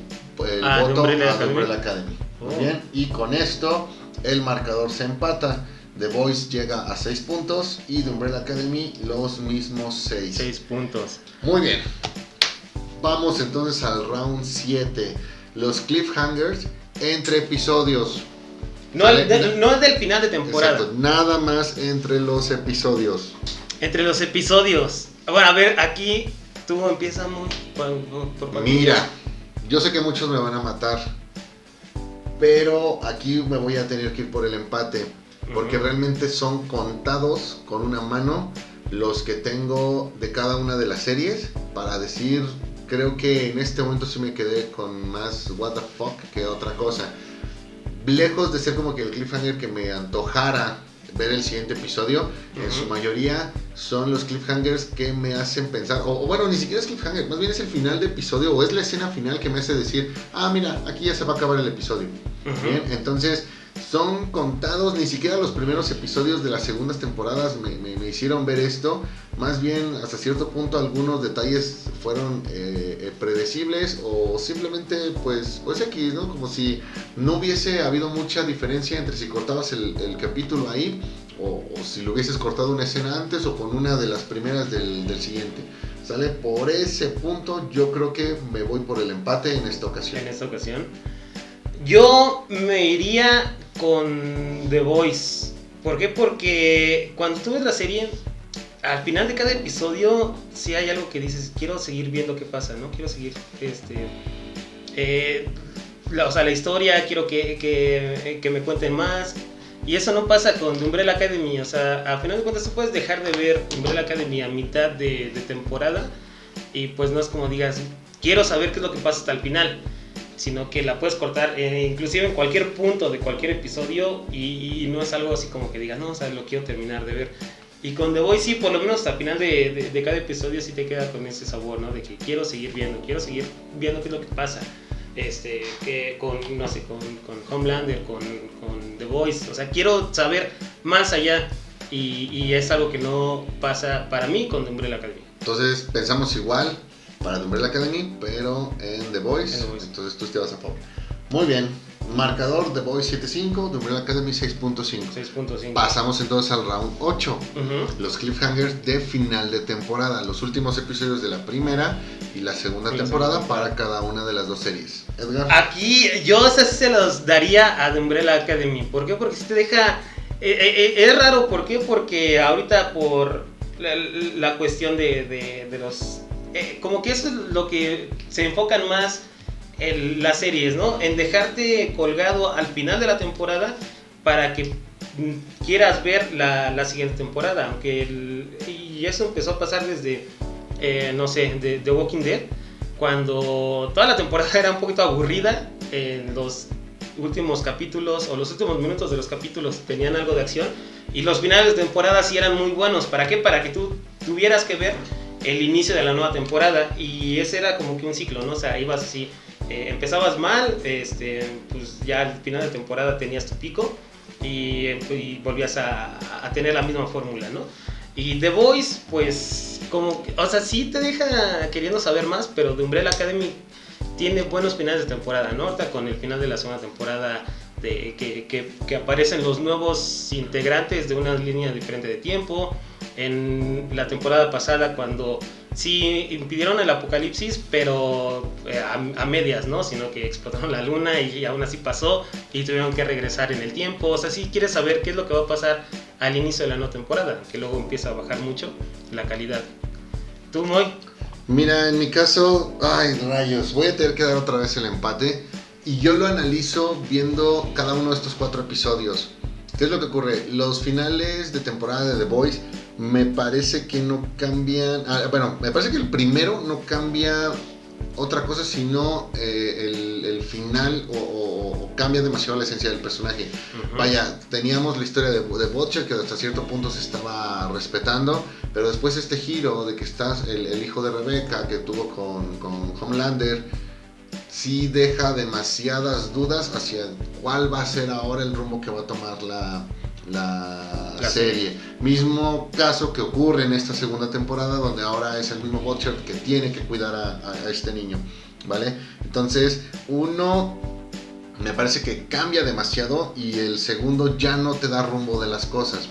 Speaker 1: ah, voto a Umbrella Academy. Oh. bien, y con esto el marcador se empata. The Voice llega a 6 puntos y The Umbrella Academy los mismos 6.
Speaker 2: 6 puntos.
Speaker 1: Muy bien. Vamos entonces al round 7. Los cliffhangers entre episodios.
Speaker 2: No, es del final de temporada.
Speaker 1: nada más entre los episodios.
Speaker 2: Entre los episodios. Bueno, a ver, aquí tú empiezas
Speaker 1: Mira, yo sé que muchos me van a matar, pero aquí me voy a tener que ir por el empate, porque realmente son contados con una mano los que tengo de cada una de las series para decir, creo que en este momento sí me quedé con más what the fuck que otra cosa lejos de ser como que el cliffhanger que me antojara ver el siguiente episodio, en su mayoría son los cliffhangers que me hacen pensar, o, bueno, ni siquiera es cliffhanger, más bien es el final de episodio o es la escena final que me hace decir, ah, mira, aquí ya se va a acabar el episodio. Bien, entonces son contados, ni siquiera los primeros episodios de las segundas temporadas me, hicieron ver esto. Más bien, hasta cierto punto, algunos detalles fueron eh, eh, predecibles o simplemente, pues, pues aquí, ¿no? Como si no hubiese habido mucha diferencia entre si cortabas el, capítulo ahí o, si lo hubieses cortado una escena antes o con una de las primeras del, del siguiente. ¿Sale? Por ese punto, yo creo que me voy por el empate en esta ocasión.
Speaker 2: En esta ocasión. Yo me iría con The Voice. ¿Por qué? Porque cuando tú ves la serie, al final de cada episodio, sí hay algo que dices, quiero seguir viendo qué pasa, ¿no? Quiero seguir, este... Eh, la, o sea, la historia, quiero que, que, me cuenten más. Y eso no pasa con Umbrella Academy. O sea, al final de cuentas tú puedes dejar de ver Umbrella Academy a mitad de, de temporada. Y pues no es como digas, quiero saber qué es lo que pasa hasta el final sino que la puedes cortar eh, inclusive en cualquier punto de cualquier episodio y, no es algo así como que digas, no, o sea, lo quiero terminar de ver. Y con The Voice sí, por lo menos el final de, de, cada episodio sí te queda con ese sabor, ¿no? De que quiero seguir viendo, quiero seguir viendo qué es lo que pasa. Este, que con, no sé, con, con Homelander, con, con, The Voice, o sea, quiero saber más allá y, y, es algo que no pasa para mí con The Umbrella Academy.
Speaker 1: Entonces pensamos igual, para The Umbrella Academy, pero en The Voice. Entonces tú te vas a favor. Muy bien. Marcador The Boys 7.5, The Umbrella Academy 6.5.
Speaker 2: 6.5.
Speaker 1: Pasamos entonces al round 8.
Speaker 2: Ujú.
Speaker 1: Los cliffhangers de final de temporada. Los últimos episodios de la primera y la segunda temporada
Speaker 2: segunda
Speaker 1: para cada una de las dos series. Edgar.
Speaker 2: Aquí yo sí se los daría a The Umbrella Academy. ¿Por qué? Porque si te deja... eh, eh, eh, es raro, ¿por qué? Porque ahorita por la, la cuestión de, de- de los... eh, como que eso es lo que se enfocan más en las series, ¿no? En dejarte colgado al final de la temporada para que quieras ver la, la siguiente temporada. Aunque el- y eso empezó a pasar desde, eh, no sé, de The Walking Dead cuando toda la temporada era un poquito aburrida, en los últimos capítulos o los últimos minutos de los capítulos tenían algo de acción y los finales de temporada sí eran muy buenos. ¿Para qué? Para que tú tuvieras que ver el inicio de la nueva temporada y ese era como que un ciclo, ¿no? O sea, ibas así, eh, empezabas mal, este, pues ya al final de temporada tenías tu pico y, eh, y volvías a, a tener la misma fórmula, ¿no? Y The Voice, pues, como, o sea, sí te deja queriendo saber más, pero The Umbrella Academy tiene buenos finales de temporada, ¿no? Ahorita con el final de la segunda temporada, de, que, que- que aparecen los nuevos integrantes de una línea diferente de tiempo. En la temporada pasada, cuando sí impidieron el apocalipsis, pero eh, a, a medias, ¿no? Sino que explotaron la luna y, aún así pasó y tuvieron que regresar en el tiempo. O sea, si quieres saber qué es lo que va a pasar al inicio de la nueva temporada, que luego empieza a bajar mucho la calidad. ¿Tú, Moy?
Speaker 1: Mira, en mi caso, ay rayos, voy a tener que dar otra vez el empate. Y yo lo analizo viendo cada uno de estos cuatro episodios. ¿Qué es lo que ocurre? Los finales de temporada de The Boys me parece que no cambian. ah, bueno, me parece que el primero no cambia otra cosa sino eh, el, el final o, o- o cambia demasiado la esencia del personaje. Vaya, teníamos la historia de, de Butcher que hasta cierto punto se estaba respetando, pero después este giro de que estás el, el hijo de Rebecca que tuvo con, con Homelander, sí deja demasiadas dudas hacia cuál va a ser ahora el rumbo que va a tomar la, la, serie. Mismo caso que ocurre en esta segunda temporada, donde ahora es el mismo Butcher que tiene que cuidar a, a- a este niño, ¿vale? Entonces, uno me parece que cambia demasiado y el segundo ya no te da rumbo de las cosas.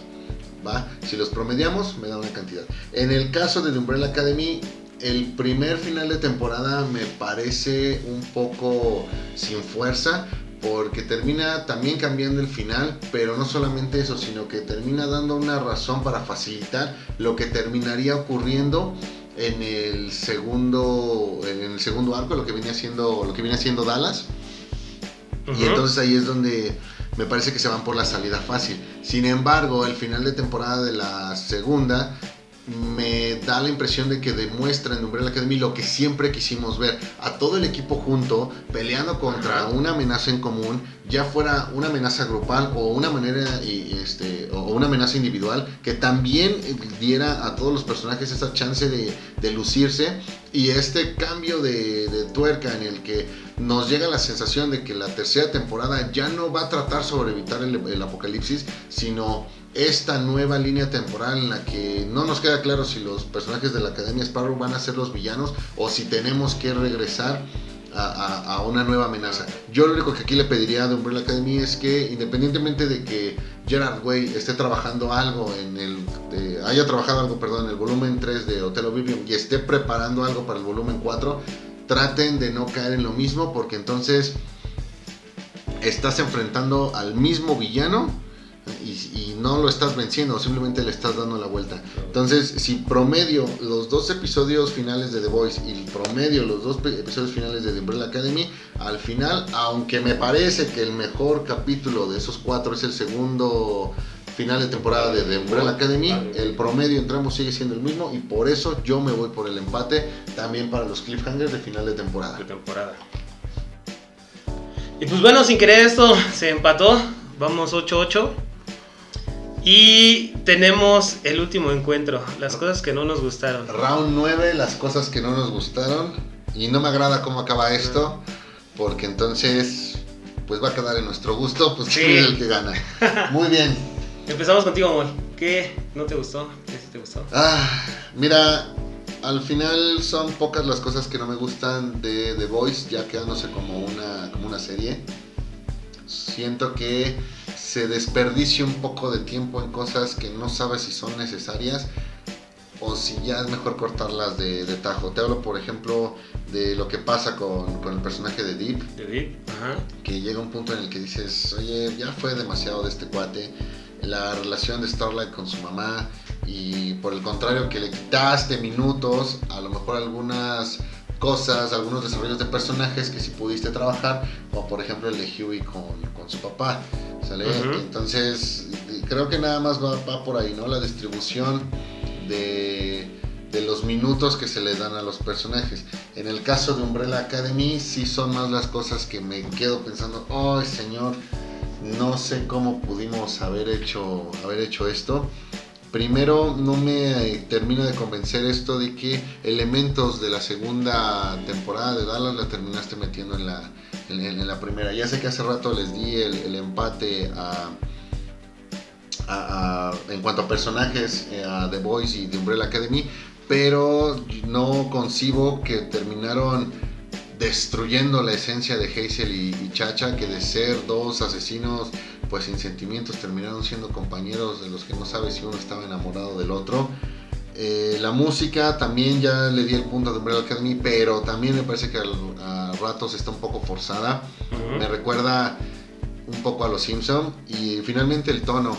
Speaker 1: ¿va? Si los promediamos, me da una cantidad. En el caso de The Umbrella Academy, el primer final de temporada me parece un poco sin fuerza. Porque termina también cambiando el final, pero no solamente eso, sino que termina dando una razón para facilitar lo que terminaría ocurriendo en el segundo, en el segundo arco, lo que viene haciendo, lo que viene haciendo Dallas. Y entonces ahí es donde me parece que se van por la salida fácil. Sin embargo, el final de temporada de la segunda me da la impresión de que demuestra en Umbrella Academy lo que siempre quisimos ver. A todo el equipo junto, peleando contra una amenaza en común, ya fuera una amenaza grupal o una manera este, o una amenaza individual, que también eh, diera a todos los personajes esa chance de, lucirse. Y este cambio de, tuerca en el que nos llega la sensación de que la tercera temporada ya no va a tratar sobre evitar el apocalipsis, sino esta nueva línea temporal en la que no nos queda claro si los personajes de la Academia Sparrow van a ser los villanos o si tenemos que regresar a, una nueva amenaza. Yo lo único que aquí le pediría de Umbrella Academy es que independientemente de que Gerard Way esté trabajando algo en el, haya trabajado algo, perdón, en el volumen 3 de Hotel Oblivion y esté preparando algo para el volumen 4, traten de no caer en lo mismo porque entonces estás enfrentando al mismo villano y, no lo estás venciendo, simplemente le estás dando la vuelta. Entonces, si promedio los dos episodios finales de The Voice y promedio los dos episodios finales de The Umbrella Academy, al final, aunque me parece que el mejor capítulo de esos cuatro es el segundo final de temporada de The Umbrella Academy, el promedio entre ambos sigue siendo el mismo y por eso yo me voy por el empate también para los cliffhangers de final de temporada.
Speaker 2: Y pues bueno, sin querer esto se empató. Vamos 8-8. Y tenemos el último encuentro. Las cosas que no nos gustaron.
Speaker 1: Round 9, las cosas que no nos gustaron. Y no me agrada cómo acaba esto. Porque entonces, pues va a quedar en nuestro gusto. Pues
Speaker 2: Sí.
Speaker 1: es el que gana. Muy bien.
Speaker 2: Empezamos contigo, Mol. ¿Qué no te gustó? ¿Qué sí te gustó?
Speaker 1: Ah, mira, al final son pocas las cosas que no me gustan de The Voice, ya quedándose como una, como una serie. Siento que se desperdicia un poco de tiempo en cosas que no sabes si son necesarias o si ya es mejor cortarlas de, de tajo. Te hablo, por ejemplo, de lo que pasa con, con el personaje de Deep,
Speaker 2: De Deep, ajá.
Speaker 1: que llega un punto en el que dices, oye, ya fue demasiado de este cuate, la relación de Starlight con su mamá, y por el contrario, que le quitaste minutos, a lo mejor algunas cosas, algunos desarrollos de personajes que sí pudiste trabajar, como por ejemplo el de Huey con, con su papá, ¿sale? Entonces, creo que nada más va, va por ahí, ¿no? La distribución de, de los minutos que se le dan a los personajes. En el caso de Umbrella Academy, sí son más las cosas que me quedo pensando, ¡ay, señor! No sé cómo pudimos haber hecho, haber hecho esto. Primero, no me eh, termina de convencer esto de que elementos de la segunda temporada de Dallas la terminaste metiendo en la, en, la primera. Ya sé que hace rato les di el, empate a- en cuanto a personajes eh, a The Boys y The Umbrella Academy, pero no concibo que terminaron destruyendo la esencia de Hazel y, y Chacha, que de ser dos asesinos pues sin sentimientos terminaron siendo compañeros de los que no sabes si uno estaba enamorado del otro. Eh, la música también ya le di el punto de Umbrella Academy, pero también me parece que al- a ratos está un poco forzada. Me recuerda un poco a los Simpson y finalmente el tono.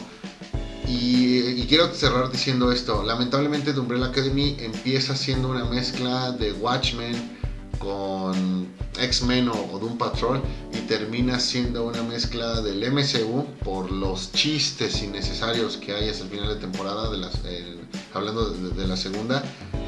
Speaker 1: Y, y quiero cerrar diciendo esto. Lamentablemente The Umbrella Academy empieza siendo una mezcla de Watchmen con X-Men o, o Doom Patrol y termina siendo una mezcla del MCU por los chistes innecesarios que hay hasta el final de temporada, de las, eh, hablando de, de la segunda.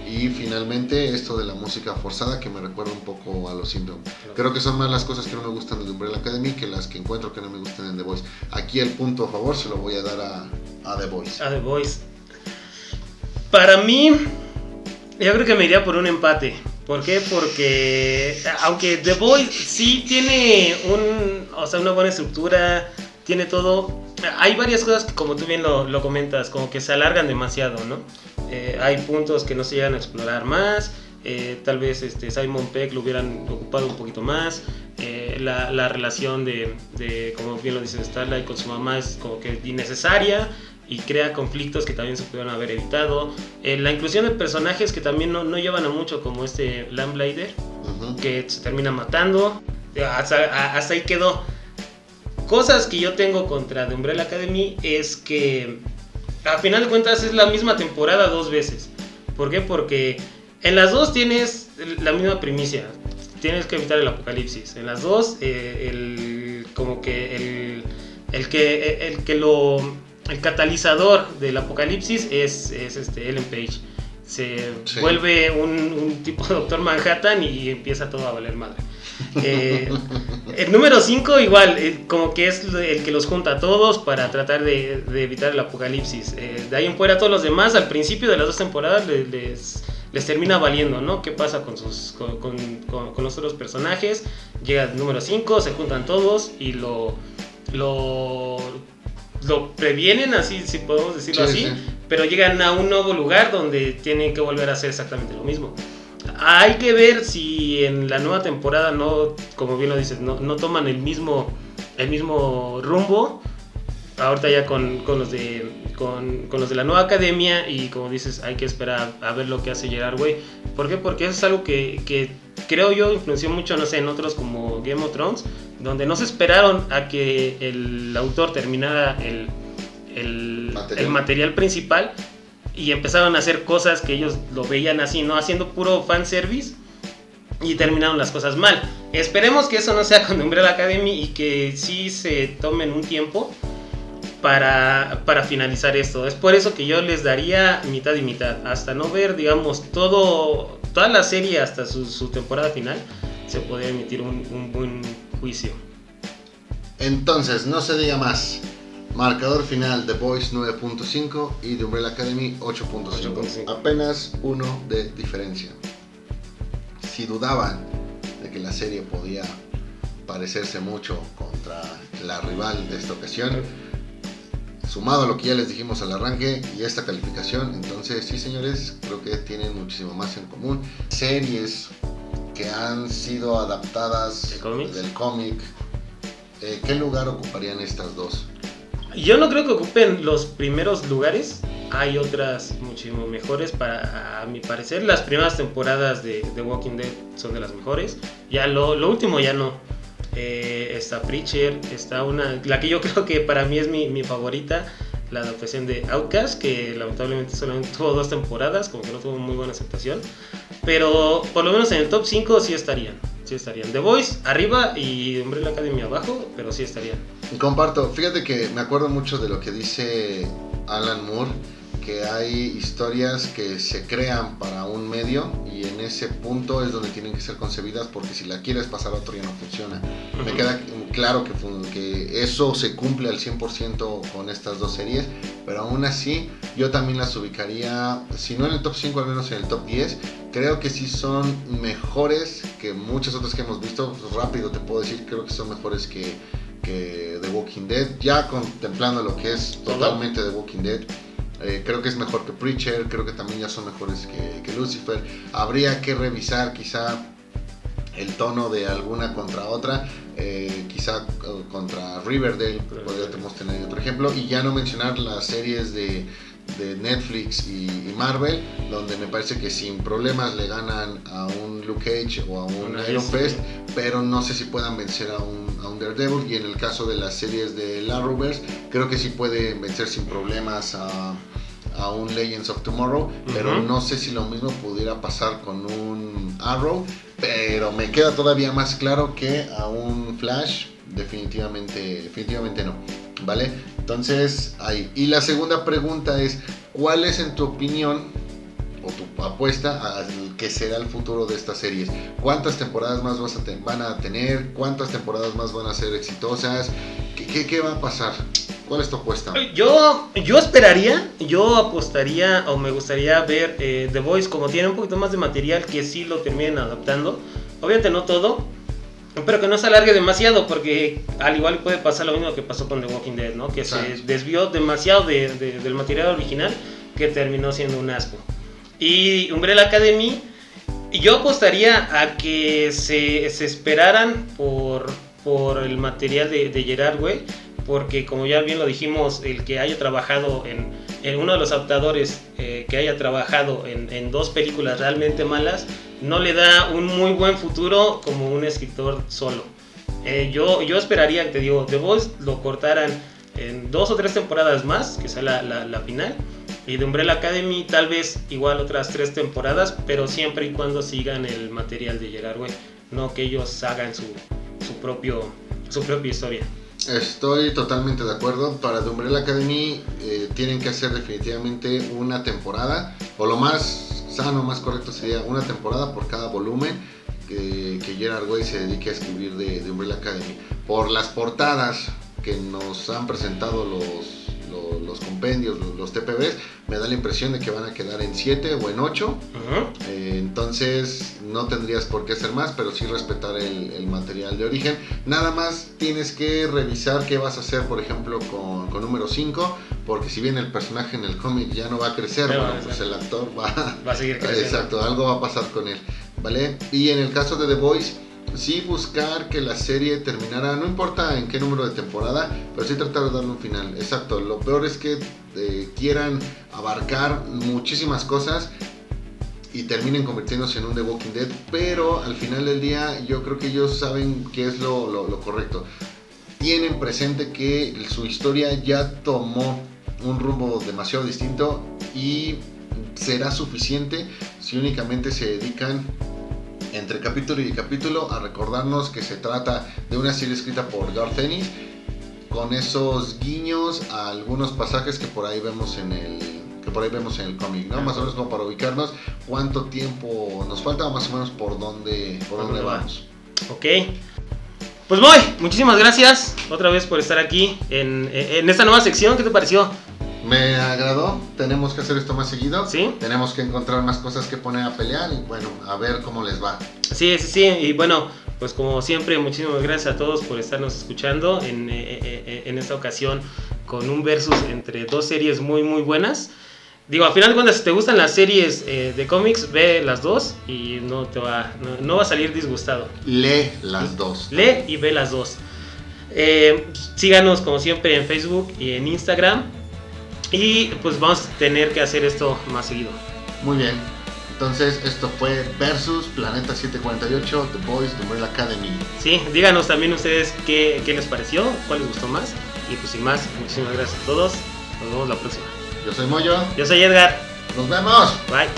Speaker 1: Y finalmente esto de la música forzada que me recuerda un poco a los Simpson. Creo que son más las cosas que no me gustan de The Umbrella Academy que las que encuentro que no me gustan en The Voice. Aquí el punto a favor se lo voy a dar a, a The Voice.
Speaker 2: A The Voice. Para mí, yo creo que me iría por un empate. ¿Por qué? Porque aunque The Voice sí tiene un, o sea, una buena estructura, tiene todo, hay varias cosas que como tú bien lo, lo comentas, como que se alargan demasiado, ¿no? Eh, hay puntos que no se llegan a explorar más. eh, tal vez este, Simon Peck lo hubieran ocupado un poquito más. eh, la, la relación de, de, como bien lo dice Starlight, con su mamá es como que innecesaria y crea conflictos que también se pudieron haber evitado. Eh, la inclusión de personajes que también no, no llevan a mucho, como este Lamblighter,
Speaker 1: Ujú.
Speaker 2: que se termina matando. Eh, hasta ahí quedó. Cosas que yo tengo contra The Umbrella Academy es que a final de cuentas es la misma temporada dos veces. ¿Por qué? Porque en las dos tienes la misma primicia. Tienes que evitar el apocalipsis. En las dos, eh, el, como que el, el que el que lo el catalizador del apocalipsis es, es este Ellen Page. Se
Speaker 1: Sí.
Speaker 2: vuelve un, un tipo de Doctor Manhattan y empieza todo a valer madre. Eh, el número 5 igual, eh, como que es el que los junta a todos para tratar de, de evitar el apocalipsis. Eh, de ahí en fuera todos los demás, al principio de las dos temporadas le- les, les termina valiendo, ¿no? ¿Qué pasa con, sus, con, con- con- con los otros personajes? Llega el número 5, se juntan todos y lo, lo, lo previenen, así si podemos decirlo
Speaker 1: Sí,
Speaker 2: así,
Speaker 1: sí.
Speaker 2: pero llegan a un nuevo lugar donde tienen que volver a hacer exactamente lo mismo. Hay que ver si en la nueva temporada no, como bien lo dices, no, no toman el mismo, el mismo rumbo. Ahorita ya con, con los de, con, con los de la nueva academia y como dices, hay que esperar a, ver lo que hace Gerard Way. ¿Por qué? Porque eso es algo que, que creo yo influenció mucho, no sé, en otros como Game of Thrones, donde no se esperaron a que el autor terminara el, el,
Speaker 1: Material.
Speaker 2: el material principal y empezaron a hacer cosas que ellos lo veían así, ¿no? Haciendo puro fanservice y terminaron las cosas mal. Esperemos que eso no sea con Umbrella Academy y que sí se tomen un tiempo para, para finalizar esto. Es por eso que yo les daría mitad y mitad. Hasta no ver, digamos, todo, toda la serie hasta su, su temporada final, se puede emitir un, un buen juicio.
Speaker 1: Entonces, no se diga más. Marcador final The Boys 9.5 y The Umbrella Academy 8.5.
Speaker 2: 8.5.
Speaker 1: Apenas uno de diferencia. Si dudaban de que la serie podía parecerse mucho contra la rival de esta ocasión, sumado a lo que ya les dijimos al arranque y esta calificación, entonces sí señores, creo que tienen muchísimo más en común. Series que han sido adaptadas
Speaker 2: ¿De
Speaker 1: del cómic eh, ¿qué lugar ocuparían estas dos?
Speaker 2: Yo no creo que ocupen los primeros lugares. Hay otras muchísimo mejores para a mi parecer. Las primeras temporadas de The Walking Dead son de las mejores. Ya lo, lo último ya no. Eh, está Preacher, está una, la que yo creo que para mí es mi, mi favorita, la adaptación de Outcast, que lamentablemente solamente tuvo dos temporadas, como que no tuvo muy buena aceptación. Pero por lo menos en el top 5 sí estarían. Sí estarían. The Voice arriba y Umbrella Academy abajo, pero sí estarían.
Speaker 1: Comparto, fíjate que me acuerdo mucho de lo que dice Alan Moore, que hay historias que se crean para un medio y en ese punto es donde tienen que ser concebidas porque si la quieres pasar a otro ya no funciona. Me queda claro que, que eso se cumple al 100% con estas dos series, pero aún así yo también las ubicaría, si no en el top 5, al menos en el top 10. Creo que sí son mejores que muchas otras que hemos visto. Rápido te puedo decir, creo que son mejores que que The Walking Dead, ya contemplando lo que es totalmente The Walking Dead. Eh, creo que es mejor que Preacher, creo que también ya son mejores que, Lucifer. Habría que revisar quizá el tono de alguna contra otra, eh, quizá eh, contra Riverdale, podríamos tener otro ejemplo, y ya no mencionar las series de, de Netflix y, Marvel, donde me parece que sin problemas le ganan a un Luke Cage o a un Iron Fist, pero no sé si puedan vencer a un, a un Daredevil. Y en el caso de las series de Arrowverse, creo que sí pueden vencer sin problemas a, a un Legends of Tomorrow, pero no sé si lo mismo pudiera pasar con un Arrow, pero me queda todavía más claro que a un Flash, definitivamente, definitivamente no. ¿Vale? Entonces, ahí. Y la segunda pregunta es, ¿cuál es en tu opinión o tu apuesta al que será el futuro de estas series? ¿Cuántas temporadas más vas a van a tener? ¿Cuántas temporadas más van a ser exitosas? ¿Qué, qué, va a pasar? ¿Cuál es tu apuesta?
Speaker 2: Yo, yo esperaría, yo apostaría o me gustaría ver eh, The Voice como tiene un poquito más de material que sí lo terminen adaptando. Obviamente no todo, pero que no se alargue demasiado, porque al igual puede pasar lo mismo que pasó con The Walking Dead, ¿no? Que se desvió demasiado del material original que terminó siendo un asco. Y Umbrella Academy, yo apostaría a que se, esperaran por, por el material de, de Gerard Way, porque como ya bien lo dijimos, el que haya trabajado en, en uno de los adaptadores eh, que haya trabajado en, en dos películas realmente malas, no le da un muy buen futuro como un escritor solo. Eh, yo, yo esperaría, te digo, The Voice lo cortaran en dos o tres temporadas más, que sea la, la, final. Y de Umbrella Academy tal vez igual otras tres temporadas, pero siempre y cuando sigan el material de Gerard Way, no que ellos hagan su, su, propio, su propia historia.
Speaker 1: Estoy totalmente de acuerdo. Para The Umbrella Academy eh, tienen que hacer definitivamente una temporada, o lo más sano, más correcto sería una temporada por cada volumen que, que Gerard Way se dedique a escribir de, de Umbrella Academy. Por las portadas que nos han presentado los los, compendios, los, TPBs, me da la impresión de que van a quedar en 7 o en 8. Eh, entonces no tendrías por qué hacer más, pero sí respetar el, material de origen. Nada más tienes que revisar qué vas a hacer, por ejemplo, con, número 5, porque si bien el personaje en el cómic ya no va a crecer, pues el actor va,
Speaker 2: va a seguir creciendo.
Speaker 1: Exacto, algo va a pasar con él. ¿Vale? Y en el caso de The Voice sí buscar que la serie terminara, no importa en qué número de temporada, pero sí tratar de darle un final. Exacto, lo peor es que eh, quieran abarcar muchísimas cosas y terminen convirtiéndose en un The Walking Dead, pero al final del día yo creo que ellos saben qué es lo, lo correcto. Tienen presente que su historia ya tomó un rumbo demasiado distinto y será suficiente si únicamente se dedican entre capítulo y capítulo a recordarnos que se trata de una serie escrita por Garth Ennis con esos guiños a algunos pasajes que por ahí vemos en el que por ahí vemos en el cómic, ¿no? Más o menos como para ubicarnos cuánto tiempo nos falta más o menos por dónde por dónde vamos.
Speaker 2: Ok. Pues voy, muchísimas gracias otra vez por estar aquí en, en esta nueva sección. ¿Qué te pareció?
Speaker 1: Me agradó, tenemos que hacer esto más seguido.
Speaker 2: Sí.
Speaker 1: Tenemos que encontrar más cosas que poner a pelear y bueno, a ver cómo les va.
Speaker 2: Sí, sí, sí. Y bueno, pues como siempre, muchísimas gracias a todos por estarnos escuchando en, eh, eh, eh, en esta ocasión con un versus entre dos series muy, muy buenas. Digo, al final cuando si te gustan las series de cómics, ve las dos y no te va, no, va a salir disgustado.
Speaker 1: Lee las dos.
Speaker 2: Lee y ve las dos. Eh, síganos como siempre en Facebook y en Instagram. Y pues vamos a tener que hacer esto más seguido.
Speaker 1: Muy bien. Entonces, esto fue Versus Planeta 748, The Boys, The Umbrella Academy.
Speaker 2: Sí, díganos también ustedes qué, qué les pareció, cuál les gustó más. Y pues sin más, muchísimas gracias a todos. Nos vemos la próxima.
Speaker 1: Yo soy Moyo.
Speaker 2: Yo soy Edgar.
Speaker 1: Nos vemos.
Speaker 2: Bye.